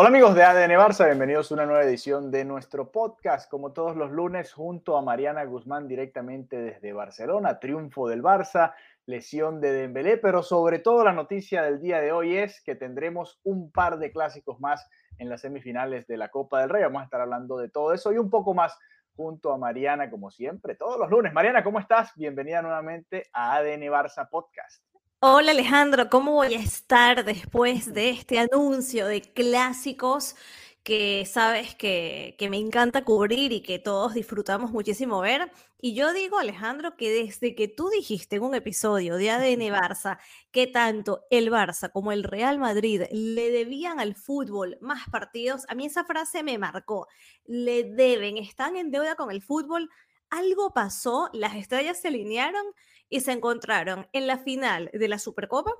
Hola amigos de ADN Barça, bienvenidos a una nueva edición de nuestro podcast, como todos los lunes, junto a Mariana Guzmán directamente desde Barcelona, triunfo del Barça, lesión de Dembélé, pero sobre todo la noticia del día de hoy es que tendremos un par de clásicos más en las semifinales de la Copa del Rey, vamos a estar hablando de todo eso y un poco más junto a Mariana, como siempre, todos los lunes. Mariana, ¿cómo estás? Bienvenida nuevamente a ADN Barça Podcast. Hola Alejandro, ¿cómo voy a estar después de este anuncio de clásicos que sabes que, que, me encanta cubrir y que todos disfrutamos muchísimo ver? Y yo digo, Alejandro, que desde que tú dijiste en un episodio de ADN Barça que tanto el Barça como el Real Madrid le debían al fútbol más partidos, a mí esa frase me marcó. Le deben, están en deuda con el fútbol. Algo pasó, las estrellas se alinearon y se encontraron en la final de la Supercopa,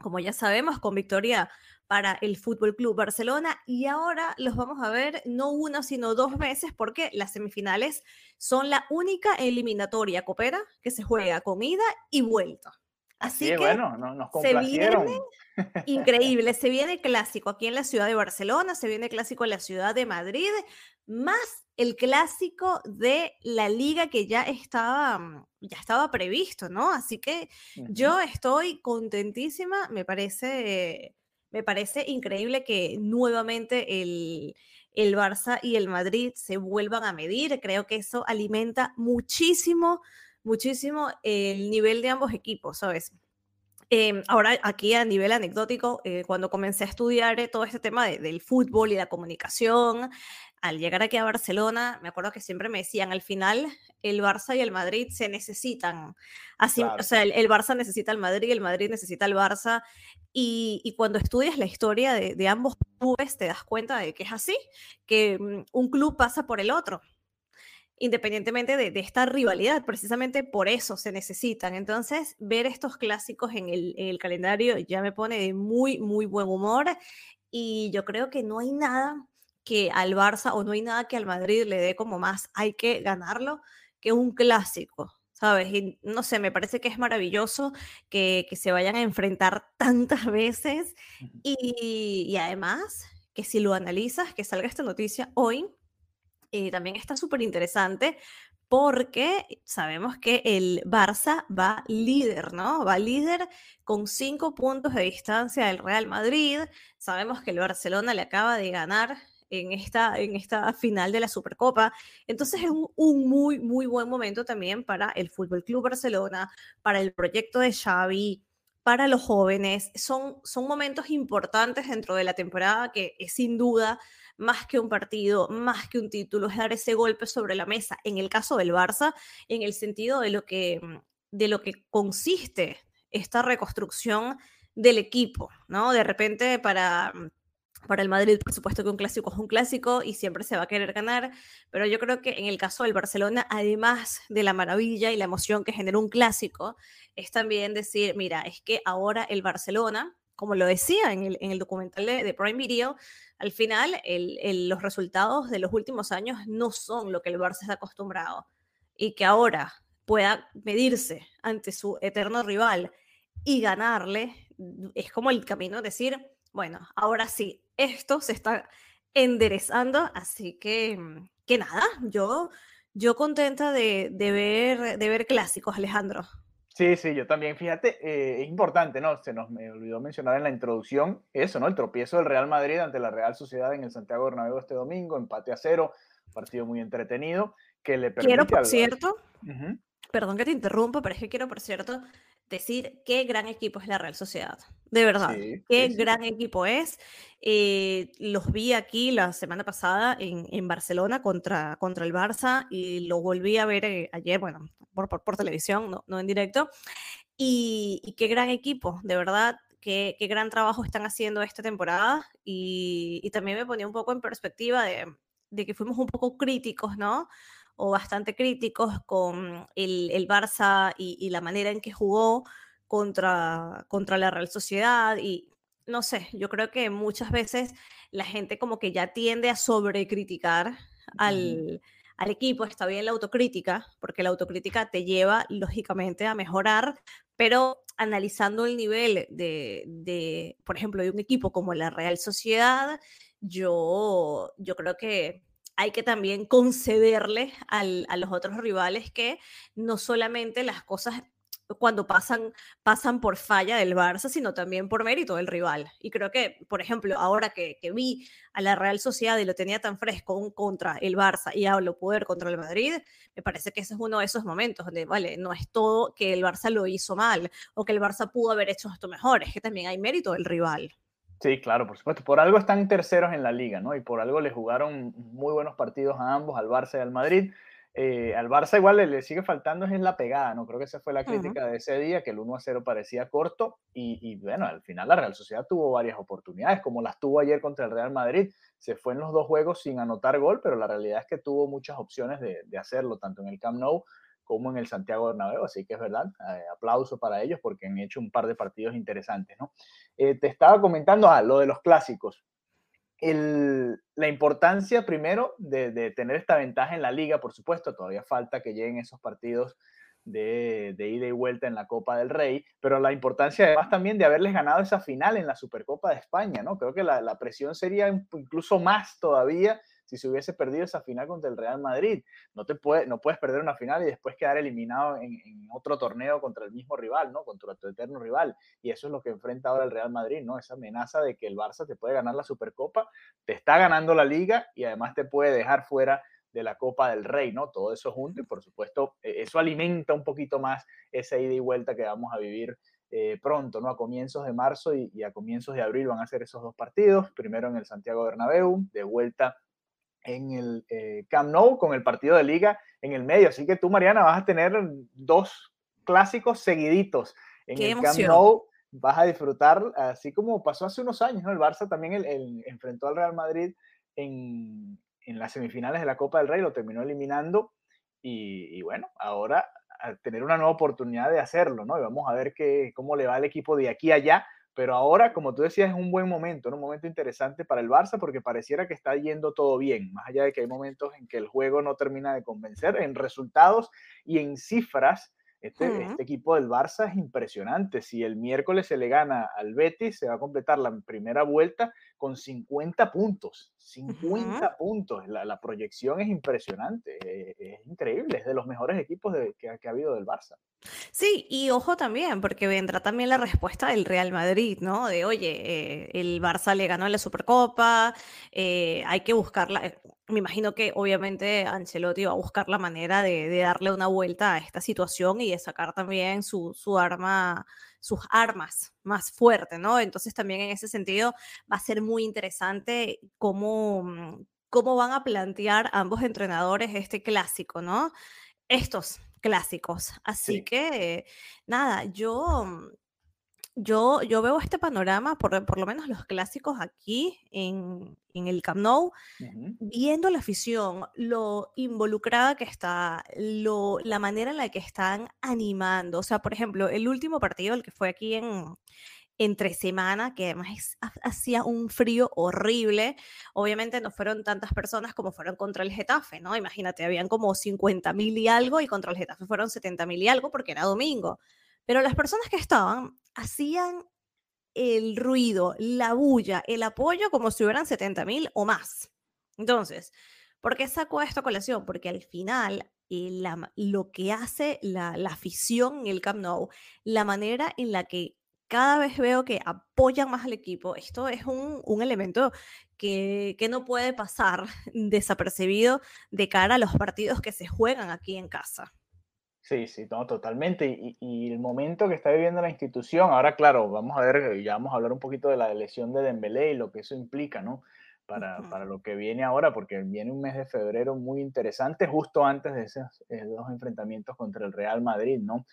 como ya sabemos, con victoria para el Fútbol Club Barcelona y ahora los vamos a ver no una sino dos veces porque las semifinales son la única eliminatoria copera que se juega con ida y vuelta. Así sí, que bueno, no, nos se viene increíble, se viene clásico aquí en la ciudad de Barcelona, se viene clásico en la ciudad de Madrid, más el clásico de la liga que ya estaba, ya estaba previsto, ¿no? Así que yo estoy contentísima, me parece, me parece increíble que nuevamente el, el Barça y el Madrid se vuelvan a medir, creo que eso alimenta muchísimo, muchísimo el nivel de ambos equipos, ¿sabes? Eh, ahora, aquí a nivel anecdótico, eh, cuando comencé a estudiar eh, todo este tema de, del fútbol y la comunicación, al llegar aquí a Barcelona, me acuerdo que siempre me decían, al final el Barça y el Madrid se necesitan. Así, Claro. o sea, el, el Barça necesita al Madrid, el Madrid necesita al Barça. Y, y cuando estudias la historia de, de ambos clubes, te das cuenta de que es así, que mm, un club pasa por el otro independientemente de, de, esta rivalidad, precisamente por eso se necesitan. Entonces, ver estos clásicos en el, en el, calendario ya me pone de muy, muy buen humor y yo creo que no hay nada que al Barça o no hay nada que al Madrid le dé como más, hay que ganarlo, que un clásico. ¿Sabes? Y no sé, me parece que es maravilloso que, que se vayan a enfrentar tantas veces y, y además que si lo analizas, que salga esta noticia hoy, eh, también está súper interesante porque sabemos que el Barça va líder, ¿no? Va líder con cinco puntos de distancia del Real Madrid. Sabemos que el Barcelona le acaba de ganar en esta, en esta final de la Supercopa. Entonces es un, un muy, muy buen momento también para el Fútbol Club Barcelona, para el proyecto de Xavi, para los jóvenes. Son, son momentos importantes dentro de la temporada que es sin duda más que un partido, más que un título, es dar ese golpe sobre la mesa. En el caso del Barça, en el sentido de lo que, de lo que consiste esta reconstrucción del equipo, ¿no? De repente para, para el Madrid, por supuesto que un clásico es un clásico y siempre se va a querer ganar, pero yo creo que en el caso del Barcelona, además de la maravilla y la emoción que genera un clásico, es también decir, mira, es que ahora el Barcelona, como lo decía en el, en el documental de, Prime Video, al final los resultados de los últimos años no son lo que el Barça está acostumbrado y que ahora pueda medirse ante su eterno rival y ganarle, es como el camino, decir, bueno, ahora sí, esto se está enderezando, así que, que nada, yo, yo contenta de, de, ver, de ver clásicos, Alejandro. Sí, sí, yo también. Fíjate, eh, es importante, ¿no? Se nos me olvidó mencionar en la introducción eso, ¿no? El tropiezo del Real Madrid ante la Real Sociedad en el Santiago Bernabéu este domingo, empate a cero, partido muy entretenido que le permite Quiero, por al... cierto, uh -huh. perdón que te interrumpa, pero es que quiero, por cierto, decir qué gran equipo es la Real Sociedad. De verdad, qué gran equipo es. Eh, los vi aquí la semana pasada en, Barcelona contra, contra el Barça y lo volví a ver eh, ayer, bueno, por, por, televisión, no, no, en directo. Y, qué gran equipo, de verdad, qué, qué, gran trabajo están haciendo esta temporada. Y, y también me ponía un poco en perspectiva de, de que fuimos un poco críticos, ¿no? O bastante críticos con el, el Barça y, la manera en que jugó contra, contra la Real Sociedad y no sé, yo creo que muchas veces la gente como que ya tiende a sobrecriticar al, al equipo, está bien la autocrítica, porque la autocrítica te lleva lógicamente a mejorar, pero analizando el nivel de, de, por ejemplo, de un equipo como la Real Sociedad, yo, yo creo que hay que también concederle a los otros rivales que no solamente las cosas cuando pasan, pasan por falla del Barça, sino también por mérito del rival. Y creo que, por ejemplo, ahora que, vi a la Real Sociedad y lo tenía tan fresco contra el Barça y hablo poder contra el Madrid, me parece que ese es uno de esos momentos donde, vale, no es todo que el Barça lo hizo mal o que el Barça pudo haber hecho esto mejor, es que también hay mérito del rival. Sí, claro, por supuesto. Por algo están terceros en la liga, ¿no? Y por algo le jugaron muy buenos partidos a ambos, al Barça y al Madrid. Eh, al Barça igual le, sigue faltando es la pegada, ¿no? Creo que esa fue la crítica de ese día, que el 1 a 0 parecía corto y, y, bueno, al final la Real Sociedad tuvo varias oportunidades, como las tuvo ayer contra el Real Madrid. Se fue en los dos juegos sin anotar gol, pero la realidad es que tuvo muchas opciones de, de hacerlo, tanto en el Camp Nou como en el Santiago Bernabéu, así que es verdad, eh, aplauso para ellos porque han hecho un par de partidos interesantes, ¿no? Eh, te estaba comentando ah, lo de los clásicos. La importancia primero de, tener esta ventaja en la liga, por supuesto, todavía falta que lleguen esos partidos de, ida y vuelta en la Copa del Rey, pero la importancia además también de haberles ganado esa final en la Supercopa de España, ¿no? Creo que la presión sería incluso más todavía si se hubiese perdido esa final contra el Real Madrid. No, te puede, no puedes perder una final y después quedar eliminado en, otro torneo contra el mismo rival, ¿no? Contra tu eterno rival. Y eso es lo que enfrenta ahora el Real Madrid, ¿no? Esa amenaza de que el Barça te puede ganar la Supercopa, te está ganando la liga y además te puede dejar fuera de la Copa del Rey, ¿no? Todo eso junto y por supuesto e, eso alimenta un poquito más esa ida y vuelta que vamos a vivir eh, pronto, ¿no? A comienzos de marzo y, a comienzos de abril van a ser esos dos partidos, primero en el Santiago Bernabéu, de vuelta en el eh, Camp Nou con el partido de liga en el medio. Así que tú, Mariana, vas a tener dos clásicos seguiditos en el Camp Nou. Vas a disfrutar, así como pasó hace unos años, ¿no? El Barça también el, enfrentó al Real Madrid en, en, las semifinales de la Copa del Rey, lo terminó eliminando. Y, y, bueno, ahora a tener una nueva oportunidad de hacerlo, ¿no? Y vamos a ver qué, cómo le va al equipo de aquí a allá pero ahora, como tú decías, es un buen momento, un momento interesante para el Barça porque pareciera que está yendo todo bien, más allá de que hay momentos en que el juego no termina de convencer en resultados y en cifras este, este, equipo del Barça es impresionante. Si el miércoles se le gana al Betis, se va a completar la primera vuelta con 50 puntos. 50 puntos. La, proyección es impresionante. Eh, es, increíble. Es de los mejores equipos que, ha habido del Barça. Sí, y ojo también, porque vendrá también la respuesta del Real Madrid, ¿no? De, oye, eh, el Barça le ganó la Supercopa, eh, hay que buscarla me imagino que obviamente Ancelotti va a buscar la manera de, darle una vuelta a esta situación y de sacar también su, arma, sus armas más fuertes, ¿no? Entonces también en ese sentido va a ser muy interesante cómo, mm, cómo van a plantear ambos entrenadores este clásico, ¿no? Estos clásicos. Así que, nada, yo mm, yo, yo veo este panorama, por, por lo menos los clásicos aquí en, en el Camp Nou, viendo la afición, lo involucrada que está, lo, la manera en la que están animando. O sea, por ejemplo, el último partido, el que fue aquí en, entre semana, que además hacía un frío horrible. Obviamente no fueron tantas personas como fueron contra el Getafe, ¿no? Imagínate, habían como 50 mil y algo y contra el Getafe fueron 70 mil y algo porque era domingo. Pero las personas que estaban hacían el ruido, la bulla, el apoyo como si hubieran 70 mil o más. Entonces, ¿por qué saco esto a colación? Porque al final eh, lo que hace la, afición en el Camp Nou, la manera en la que cada vez veo que apoyan más al equipo, esto es un, elemento que, no puede pasar desapercibido de cara a los partidos que se juegan aquí en casa. Sí, sí, no, totalmente. Y, el momento que está viviendo la institución, ahora claro, vamos a ver, ya vamos a hablar un poquito de la lesión de Dembélé y lo que eso implica, ¿no? Para, para lo que viene ahora, porque viene un mes de febrero muy interesante, justo antes de esos eh, dos enfrentamientos contra el Real Madrid, ¿no?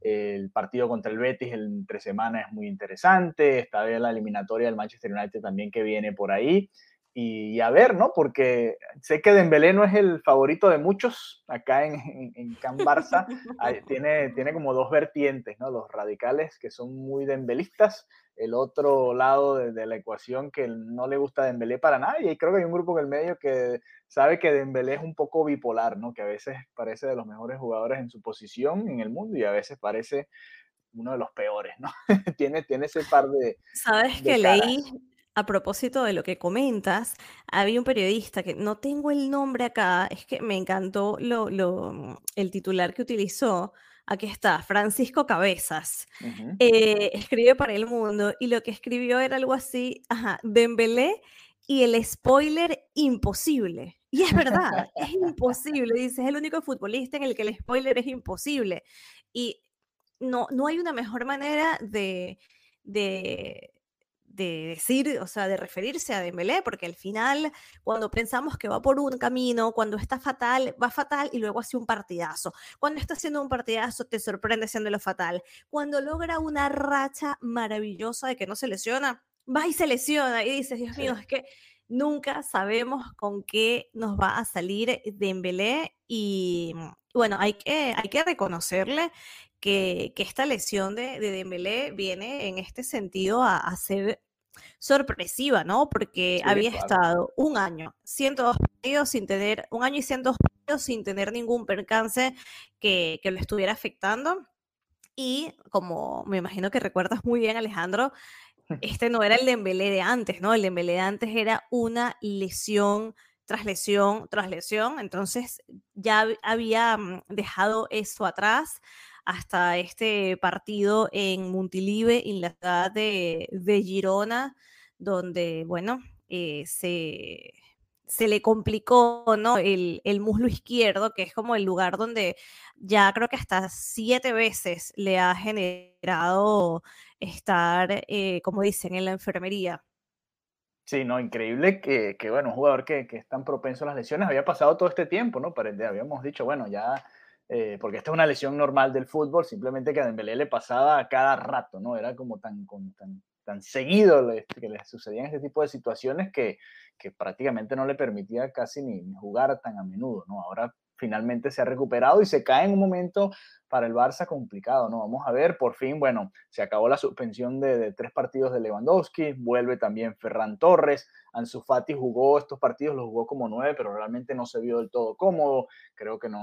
El partido contra el Betis entre semana es muy interesante, está la eliminatoria del Manchester United también que viene por ahí y, a ver, ¿no? Porque sé que Dembélé no es el favorito de muchos acá en, en, en Can Barça. tiene, tiene como dos vertientes, ¿no? Los radicales que son muy dembelistas, el otro lado de, la ecuación que no le gusta Dembélé para nada y creo que hay un grupo en el medio que sabe que Dembélé es un poco bipolar, ¿no? Que a veces parece de los mejores jugadores en su posición en el mundo y a veces parece uno de los peores, ¿no? tiene, tiene ese par de... Sabes que leí a propósito de lo que comentas, había un periodista que no tengo el nombre acá, es que me encantó lo, lo, el titular que utilizó. Aquí está, Francisco Cabezas. Eh, escribe para El Mundo y lo que escribió era algo así, ajá, Dembélé y el spoiler imposible. Y es verdad, es imposible. Dice, es el único futbolista en el que el spoiler es imposible. Y no, no hay una mejor manera de, de de decir, o sea, de referirse a Dembélé, porque al final, cuando pensamos que va por un camino, cuando está fatal, va fatal y luego hace un partidazo. Cuando está haciendo un partidazo, te sorprende siendo lo fatal. Cuando logra una racha maravillosa de que no se lesiona, va y se lesiona y dices, Dios mío, es que nunca sabemos con qué nos va a salir Dembélé y bueno, hay que, hay que reconocerle que, esta lesión de, de, Dembélé viene en este sentido a, ser sorpresiva, ¿no? Porque había estado un año, 102 partidos sin tener, un año y 102 partidos sin tener ningún percance que, que lo estuviera afectando. Y como me imagino que recuerdas muy bien, Alejandro, este no era el Dembélé de antes, ¿no? El Dembélé de antes era una lesión tras lesión tras lesión, entonces ya había mm, dejado eso atrás hasta este partido en Montilive, en la ciudad de, Girona, donde, bueno, eh, se, se, le complicó ¿no? el, el, muslo izquierdo, que es como el lugar donde ya creo que hasta siete veces le ha generado estar, eh, como dicen, en la enfermería. Sí, no, increíble que, que bueno, un jugador que, que, es tan propenso a las lesiones había pasado todo este tiempo, ¿no? Habíamos dicho, bueno, ya eh, porque esta es una lesión normal del fútbol, simplemente que a Dembélé le pasaba a cada rato, ¿no? Era como tan, tan, tan seguido que le sucedían este tipo de situaciones que, que prácticamente no le permitía casi ni, jugar tan a menudo, ¿no? Ahora finalmente se ha recuperado y se cae en un momento para el Barça complicado, ¿no? Vamos a ver, por fin, bueno, se acabó la suspensión de, de, tres partidos de Lewandowski, vuelve también Ferran Torres, Ansu Fati jugó estos partidos, los jugó como nueve, pero realmente no se vio del todo cómodo, creo que no,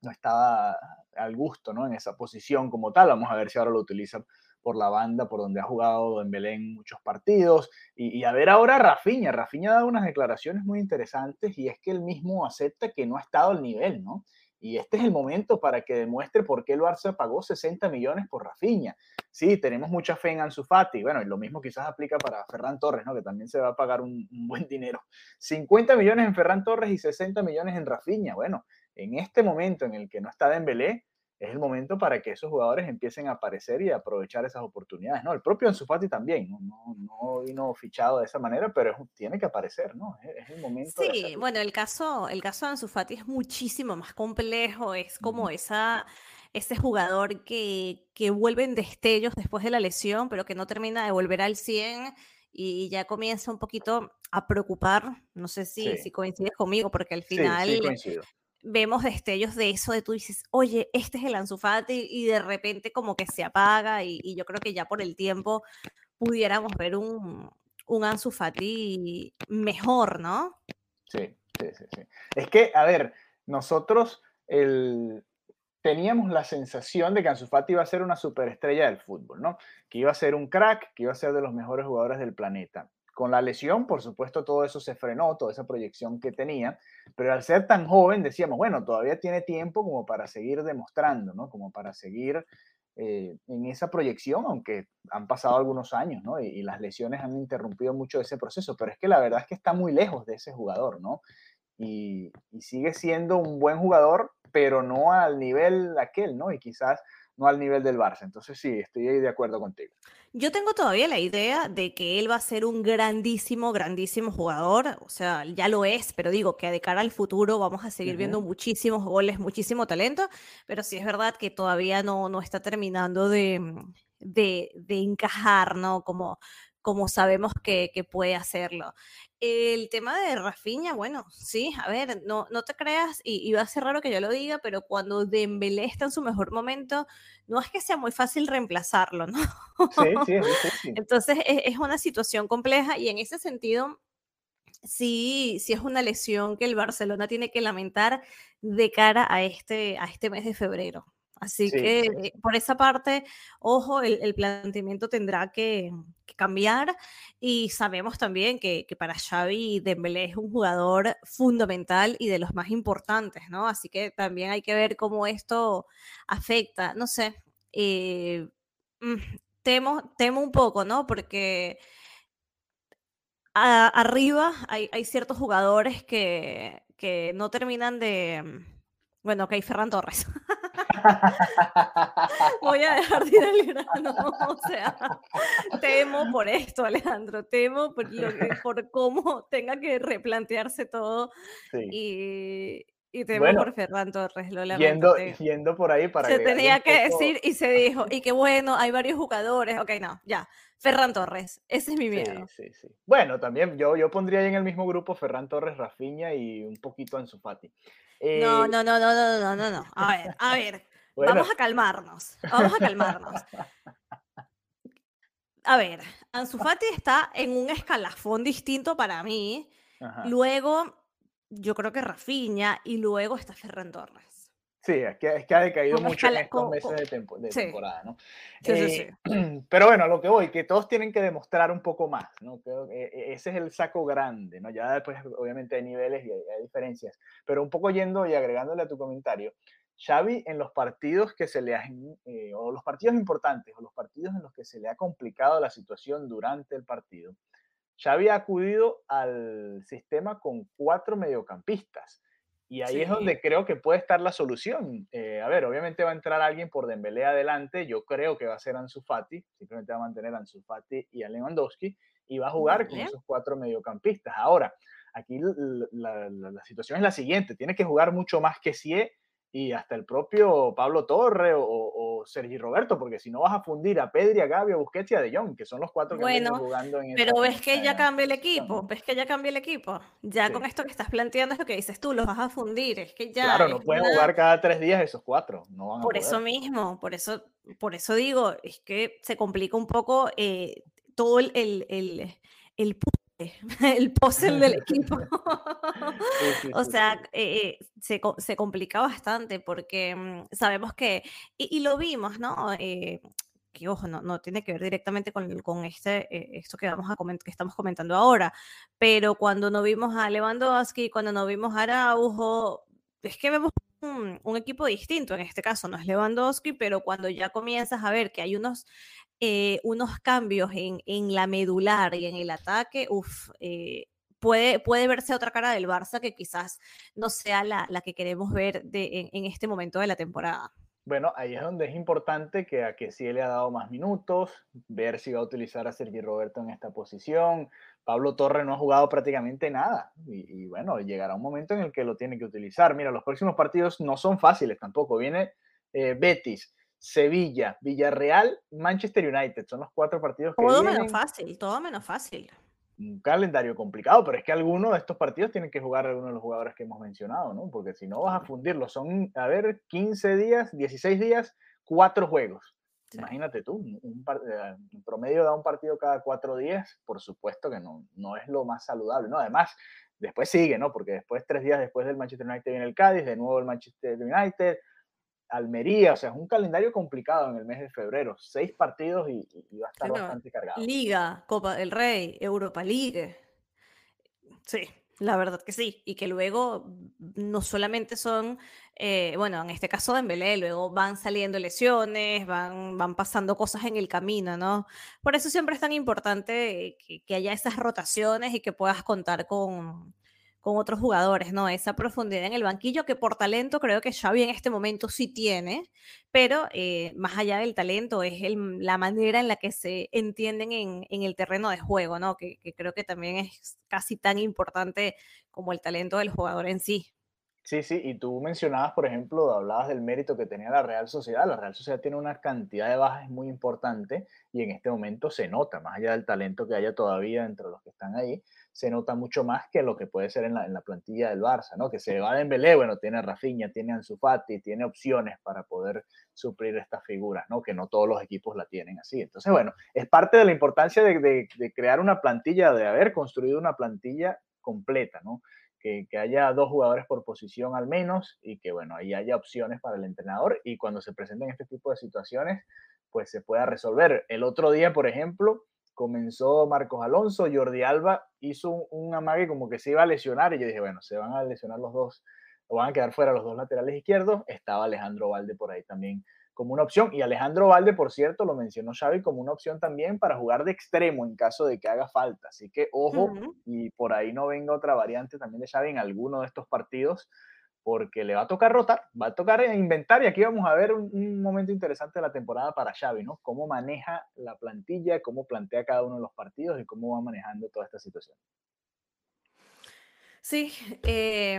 no estaba al gusto ¿no? en esa posición como tal. Vamos a ver si ahora lo utiliza por la banda, por donde ha jugado en Belén muchos partidos. Y, a ver ahora Rafiña. Rafiña ha dado unas declaraciones muy interesantes y es que él mismo acepta que no ha estado al nivel, ¿no? Y este es el momento para que demuestre por qué el Barça pagó 60 millones por Rafiña. Sí, tenemos mucha fe en Ansu Fati. Bueno, y lo mismo quizás aplica para Ferran Torres, ¿no? Que también se va a pagar un, un buen dinero. 50 millones en Ferran Torres y 60 millones en Rafiña. Bueno, en este momento en el que no está Dembélé, es el momento para que esos jugadores empiecen a aparecer y aprovechar esas oportunidades, ¿no? El propio Ansu Fati también, no, no, vino fichado de esa manera, pero tiene que aparecer, ¿no? Es, el momento. Sí, bueno, el caso, el caso de Ansu Fati es muchísimo más complejo, es como esa, ese jugador que, que vuelve en destellos después de la lesión, pero que no termina de volver al 100 y ya comienza un poquito a preocupar, no sé si, si coincides conmigo, porque al final... Sí, vemos destellos de eso, de tú dices, oye, este es el Ansu y de repente como que se apaga y, yo creo que ya por el tiempo pudiéramos ver un, un Ansu mejor, ¿no? Sí, sí, sí, sí. Es que, a ver, nosotros el, teníamos la sensación de que Ansu Fati iba a ser una superestrella del fútbol, ¿no? Que iba a ser un crack, que iba a ser de los mejores jugadores del planeta. Con la lesión, por supuesto, todo eso se frenó, toda esa proyección que tenía, pero al ser tan joven decíamos, bueno, todavía tiene tiempo como para seguir demostrando, ¿no? Como para seguir eh, en esa proyección, aunque han pasado algunos años, ¿no? Y, las lesiones han interrumpido mucho ese proceso, pero es que la verdad es que está muy lejos de ese jugador, ¿no? Y, y sigue siendo un buen jugador pero no al nivel aquel, ¿no? Y quizás no al nivel del Barça. Entonces sí, estoy de acuerdo contigo. Yo tengo todavía la idea de que él va a ser un grandísimo, grandísimo jugador. O sea, ya lo es, pero digo que de cara al futuro vamos a seguir viendo muchísimos goles, muchísimo talento. Pero sí es verdad que todavía no, no está terminando de, de, de encajar, ¿no? Como, como sabemos que, que, puede hacerlo. El tema de Rafinha, bueno, sí, a ver, no, no te creas, y, va a ser raro que yo lo diga, pero cuando Dembélé está en su mejor momento, no es que sea muy fácil reemplazarlo, ¿no? Sí, sí, sí. sí. Entonces es, es, una situación compleja y en ese sentido, sí, sí es una lesión que el Barcelona tiene que lamentar de cara a este, a este mes de febrero. Así que eh, por esa parte, ojo, el, planteamiento tendrá que, cambiar y sabemos también que, para Xavi Dembélé es un jugador fundamental y de los más importantes, ¿no? Así que también hay que ver cómo esto afecta, no sé, eh, mm, temo, temo un poco, ¿no? Porque arriba hay, hay, ciertos jugadores que, que no terminan de... Bueno, ok, Ferran Torres. Voy a dejar de ir al grano. O sea, temo por esto, Alejandro. Temo por, por cómo tenga que replantearse todo. Y, y te bueno, por Ferran Torres, lo lamento. Yendo, yendo por ahí para que Se tenía que decir y se dijo. Y que bueno, hay varios jugadores. Ok, no, ya. Ferran Torres, ese es mi miedo. Sí, sí, sí. Bueno, también yo, yo pondría ahí en el mismo grupo Ferran Torres, Rafiña y un poquito Ansu Fati. Eh, no, no, no, no, no, no, no, no. A ver, a ver. Vamos a calmarnos. Vamos a calmarnos. A ver, Ansu Fati está en un escalafón distinto para mí. Luego yo creo que Rafinha y luego está Ferran Torres. Sí, es que, es que ha decaído mucho en estos meses de, de temporada, ¿no? Sí, sí, sí. Eh, pero bueno, a lo que voy, que todos tienen que demostrar un poco más, ¿no? Creo que e, ese es el saco grande, ¿no? Ya después, obviamente, hay niveles y hay, diferencias, pero un poco yendo y agregándole a tu comentario, Xavi en los partidos que se le han, eh, o los partidos importantes, o los partidos en los que se le ha complicado la situación durante el partido, Xavi ha acudido al sistema con cuatro mediocampistas y ahí es donde creo que puede estar la solución. Eh, a ver, obviamente va a entrar alguien por Dembélé adelante. Yo creo que va a ser Ansu Fati. Simplemente va a mantener a Ansu Fati y a Lewandowski. Y va a jugar con esos cuatro mediocampistas. Ahora, aquí la, la, situación es la siguiente. Tiene que jugar mucho más que Sie y hasta el propio Pablo Torre o, o, Sergi Roberto, porque si no vas a fundir a Pedri, a Gabi, a Busquets y a De Jong, que son los cuatro que bueno, jugando en Pero ves que ya cambia el equipo, ves que ya cambia el equipo. Ya con esto que estás planteando es lo que dices tú, los vas a fundir, es que ya... Claro, no pueden jugar cada tres días esos cuatro, no van Por eso mismo, por eso, por eso digo, es que se complica un poco eh, todo el, el, el, el el puzzle del equipo. o sea, eh, se, se, complica bastante porque mm, sabemos que, y, lo vimos, ¿no? Eh, que ojo, no, no, tiene que ver directamente con, con este, eh, esto que, vamos a que estamos comentando ahora, pero cuando no vimos a Lewandowski, cuando no vimos a Araujo, es que vemos un, un, equipo distinto, en este caso no es Lewandowski, pero cuando ya comienzas a ver que hay unos eh, unos cambios en, en, la medular y en el ataque, uff, eh, puede, puede verse otra cara del Barça que quizás no sea la, la que queremos ver de, en, este momento de la temporada. Bueno, ahí es donde es importante que a que sí le ha dado más minutos, ver si va a utilizar a Sergi Roberto en esta posición. Pablo Torre no ha jugado prácticamente nada y, bueno, llegará un momento en el que lo tiene que utilizar. Mira, los próximos partidos no son fáciles tampoco. Viene eh, Betis, Sevilla, Villarreal, Manchester United. Son los cuatro partidos que Todo menos fácil, todo menos fácil. Un calendario complicado, pero es que algunos de estos partidos tienen que jugar algunos de los jugadores que hemos mencionado, ¿no? Porque si no vas a fundirlos, son, a ver, 15 días, 16 días, cuatro juegos. Imagínate tú, un, eh, promedio da un partido cada cuatro días, por supuesto que no, no es lo más saludable, ¿no? Además, después sigue, ¿no? Porque después, tres días después del Manchester United viene el Cádiz, de nuevo el Manchester United, Almería, o sea, es un calendario complicado en el mes de febrero, seis partidos y, va a estar bastante cargado. Liga, Copa del Rey, Europa League. Sí, la verdad que sí. Y que luego no solamente son, eh, bueno, en este caso de Dembélé, luego van saliendo lesiones, van, van pasando cosas en el camino, ¿no? Por eso siempre es tan importante que, que haya esas rotaciones y que puedas contar con, con otros jugadores, ¿no? Esa profundidad en el banquillo que por talento creo que Xavi en este momento sí tiene, pero eh, más allá del talento es la manera en la que se entienden en, el terreno de juego, ¿no? Que, que, creo que también es casi tan importante como el talento del jugador en sí. Sí, sí, y tú mencionabas, por ejemplo, hablabas del mérito que tenía la Real Sociedad. La Real Sociedad tiene una cantidad de bajas muy importante y en este momento se nota, más allá del talento que haya todavía entre los que están ahí, se nota mucho más que lo que puede ser en la, en la plantilla del Barça, ¿no? Que se va de Dembélé, bueno, tiene Rafinha, tiene Ansu Fati, tiene opciones para poder suplir estas figuras, ¿no? Que no todos los equipos la tienen así. Entonces, bueno, es parte de la importancia de, de, de crear una plantilla, de haber construido una plantilla completa, ¿no? que, haya dos jugadores por posición al menos y que, bueno, ahí haya opciones para el entrenador y cuando se presenten este tipo de situaciones, pues se pueda resolver. El otro día, por ejemplo, comenzó Marcos Alonso, Jordi Alba hizo un, un, amague como que se iba a lesionar y yo dije, bueno, se van a lesionar los dos, o van a quedar fuera los dos laterales izquierdos. Estaba Alejandro Valde por ahí también como una opción. Y Alejandro Valde, por cierto, lo mencionó Xavi como una opción también para jugar de extremo en caso de que haga falta. Así que ojo, y por ahí no venga otra variante también de Xavi en alguno de estos partidos, porque le va a tocar rotar, va a tocar inventar. Y aquí vamos a ver un, momento interesante de la temporada para Xavi, ¿no? Cómo maneja la plantilla, cómo plantea cada uno de los partidos y cómo va manejando toda esta situación. Sí, eh,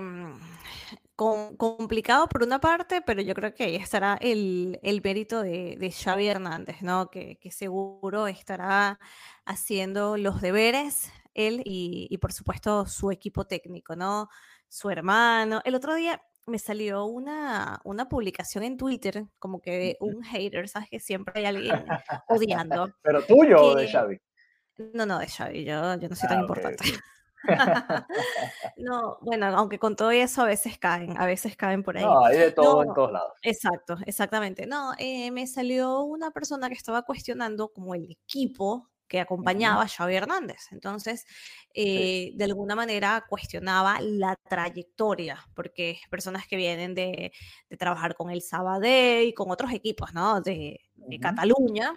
complicado por una parte, pero yo creo que ahí estará el, el mérito de, de, Xavi Hernández, ¿no? Que, que, seguro estará haciendo los deberes, él y, y, por supuesto su equipo técnico, ¿no? Su hermano. El otro día me salió una, una publicación en Twitter, como que de un hater, ¿sabes? Que siempre hay alguien odiando. ¿Pero tuyo o de Xavi? No, no, de Xavi, yo, yo no soy tan ah, importante. no, bueno, aunque con todo eso a veces caen, a veces caen por ahí. No, hay de todo en todos lados. Exacto, exactamente. No, eh, me salió una persona que estaba cuestionando como el equipo que acompañaba a Xavi Hernández. Entonces, eh, de alguna manera cuestionaba la trayectoria, porque personas que vienen de, de trabajar con el Sabadell y con otros equipos, ¿no? De, de Cataluña,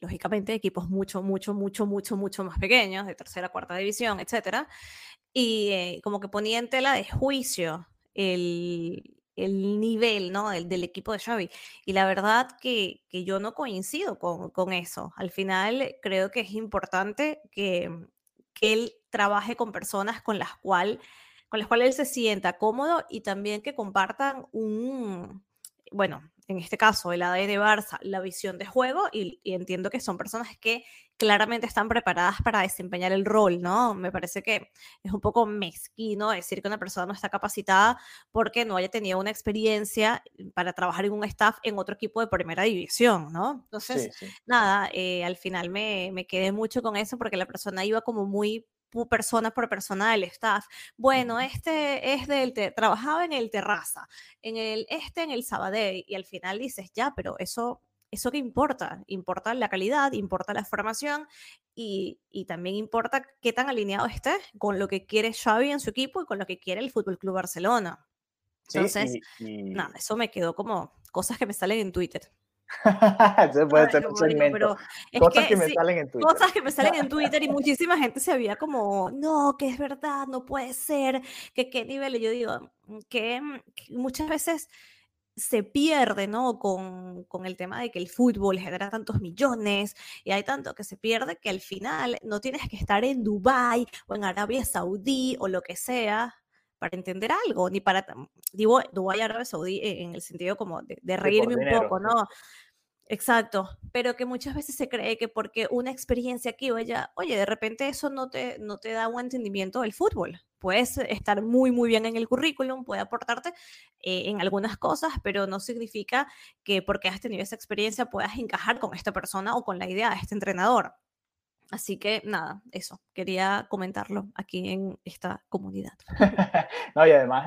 lógicamente equipos mucho, mucho, mucho, mucho, mucho más pequeños, de tercera, cuarta división, etcétera, y eh, como que ponía en tela de juicio el, el nivel ¿no? del, equipo de Xavi. Y la verdad que, que yo no coincido con, con, eso. Al final creo que es importante que, que él trabaje con personas con las, cual, con las cuales él se sienta cómodo y también que compartan un, bueno, en este caso el ADN Barça, la visión de juego y, entiendo que son personas que claramente están preparadas para desempeñar el rol, ¿no? Me parece que es un poco mezquino decir que una persona no está capacitada porque no haya tenido una experiencia para trabajar en un staff en otro equipo de primera división, ¿no? Entonces, nada, eh, al final me, me quedé mucho con eso porque la persona iba como muy persona por persona del staff. Bueno, este es del, trabajaba en el Terraza, en el este, en el Sabadell, y al final dices, ya, pero eso, eso qué importa? Importa la calidad, importa la formación y, y, también importa qué tan alineado esté con lo que quiere Xavi en su equipo y con lo que quiere el Fútbol Club Barcelona. Entonces, nada, eso me quedó como cosas que me salen en Twitter. Eso puede ser un segmento. cosas que, me salen en Twitter. Cosas que me salen en Twitter y muchísima gente se había como, no, que es verdad, no puede ser, que qué nivel. Y yo digo, mm, que, muchas veces se pierde, ¿no? Con, con, el tema de que el fútbol genera tantos millones y hay tanto que se pierde que al final no tienes que estar en Dubai o en Arabia Saudí o lo que sea para entender algo, ni para, digo, Dubái, Arabia Saudí, eh, en el sentido como de, reírme un poco, ¿no? Exacto, pero que muchas veces se cree que porque una experiencia aquí o allá, oye, de repente eso no te, no te da un entendimiento del fútbol. Puedes estar muy, muy bien en el currículum, puede aportarte eh, en algunas cosas, pero no significa que porque has tenido esa experiencia puedas encajar con esta persona o con la idea de este entrenador. Así que nada, eso, quería comentarlo aquí en esta comunidad. no, y además,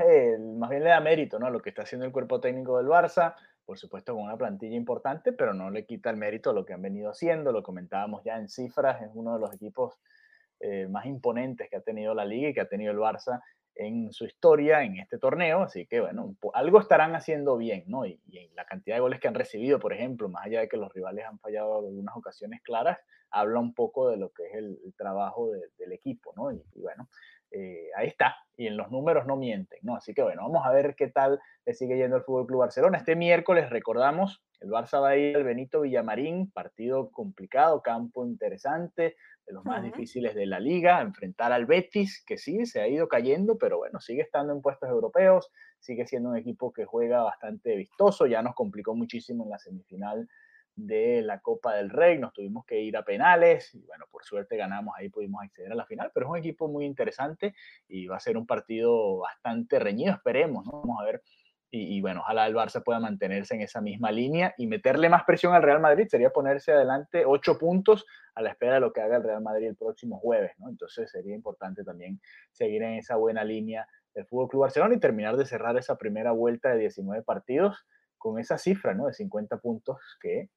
más bien le da mérito, ¿no? Lo que está haciendo el cuerpo técnico del Barça, por supuesto con una plantilla importante, pero no le quita el mérito lo que han venido haciendo, lo comentábamos ya en cifras, es uno de los equipos eh, más imponentes que ha tenido la liga y que ha tenido el Barça en su historia en este torneo, así que bueno, algo estarán haciendo bien, ¿no? Y, la cantidad de goles que han recibido, por ejemplo, más allá de que los rivales han fallado algunas ocasiones claras, habla un poco de lo que es el, trabajo del equipo, ¿no? Y, bueno, eh, ahí está, y en los números no mienten, ¿no? Así que bueno, vamos a ver qué tal le sigue yendo el Fútbol Club Barcelona. Este miércoles, recordamos, el Barça va a ir al Benito Villamarín, partido complicado, campo interesante, de los más difíciles de la liga, enfrentar al Betis, que sí, se ha ido cayendo, pero bueno, sigue estando en puestos europeos, sigue siendo un equipo que juega bastante vistoso, ya nos complicó muchísimo en la semifinal de la Copa del Rey, nos tuvimos que ir a penales y bueno, por suerte ganamos, ahí pudimos acceder a la final, pero es un equipo muy interesante y va a ser un partido bastante reñido, esperemos, ¿no? Vamos a ver. Y, bueno, ojalá el Barça pueda mantenerse en esa misma línea y meterle más presión al Real Madrid sería ponerse adelante ocho puntos a la espera de lo que haga el Real Madrid el próximo jueves, ¿no? Entonces sería importante también seguir en esa buena línea del Fútbol Club Barcelona y terminar de cerrar esa primera vuelta de 19 partidos con esa cifra, ¿no? De 50 puntos que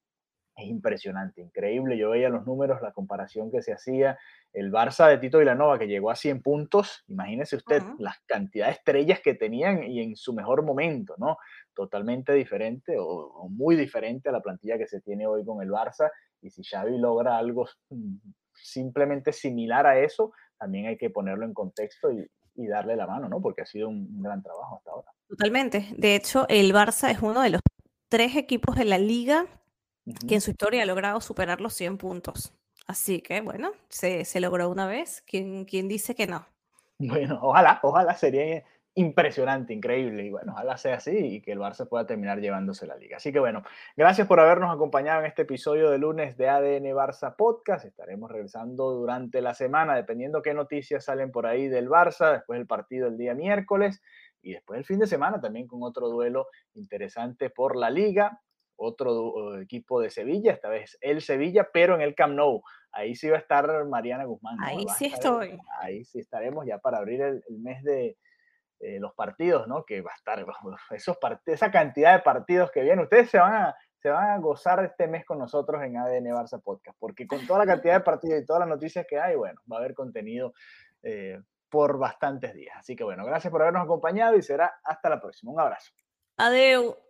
es impresionante, increíble. Yo veía los números, la comparación que se hacía. El Barça de Tito Vilanova, que llegó a 100 puntos, imagínese usted las cantidades de estrellas que tenían y en su mejor momento, ¿no? Totalmente diferente o, muy diferente a la plantilla que se tiene hoy con el Barça. Y si Xavi logra algo mm, simplemente similar a eso, también hay que ponerlo en contexto y, darle la mano, ¿no? Porque ha sido un, un gran trabajo hasta ahora. Totalmente. De hecho, el Barça es uno de los tres equipos de la liga que en su historia ha logrado superar los 100 puntos. Así que, bueno, se, se logró una vez. ¿Quién, ¿Quién, dice que no? Bueno, ojalá, ojalá sería impresionante, increíble. Y bueno, ojalá sea así y que el Barça pueda terminar llevándose la liga. Así que bueno, gracias por habernos acompañado en este episodio de lunes de ADN Barça Podcast. Estaremos regresando durante la semana, dependiendo qué noticias salen por ahí del Barça, después del partido el día miércoles y después el fin de semana también con otro duelo interesante por la liga otro equipo de Sevilla, esta vez el Sevilla, pero en el Camp Nou. Ahí sí va a estar Mariana Guzmán. Ahí sí estoy. Ahí sí estaremos ya para abrir el, mes de eh, los partidos, ¿no? Que va a estar esos esa cantidad de partidos que vienen. Ustedes se van a se van a gozar este mes con nosotros en ADN Barça Podcast, porque con toda la cantidad de partidos y todas las noticias que hay, bueno, va a haber contenido eh, por bastantes días. Así que bueno, gracias por habernos acompañado y será hasta la próxima. Un abrazo. Adeu.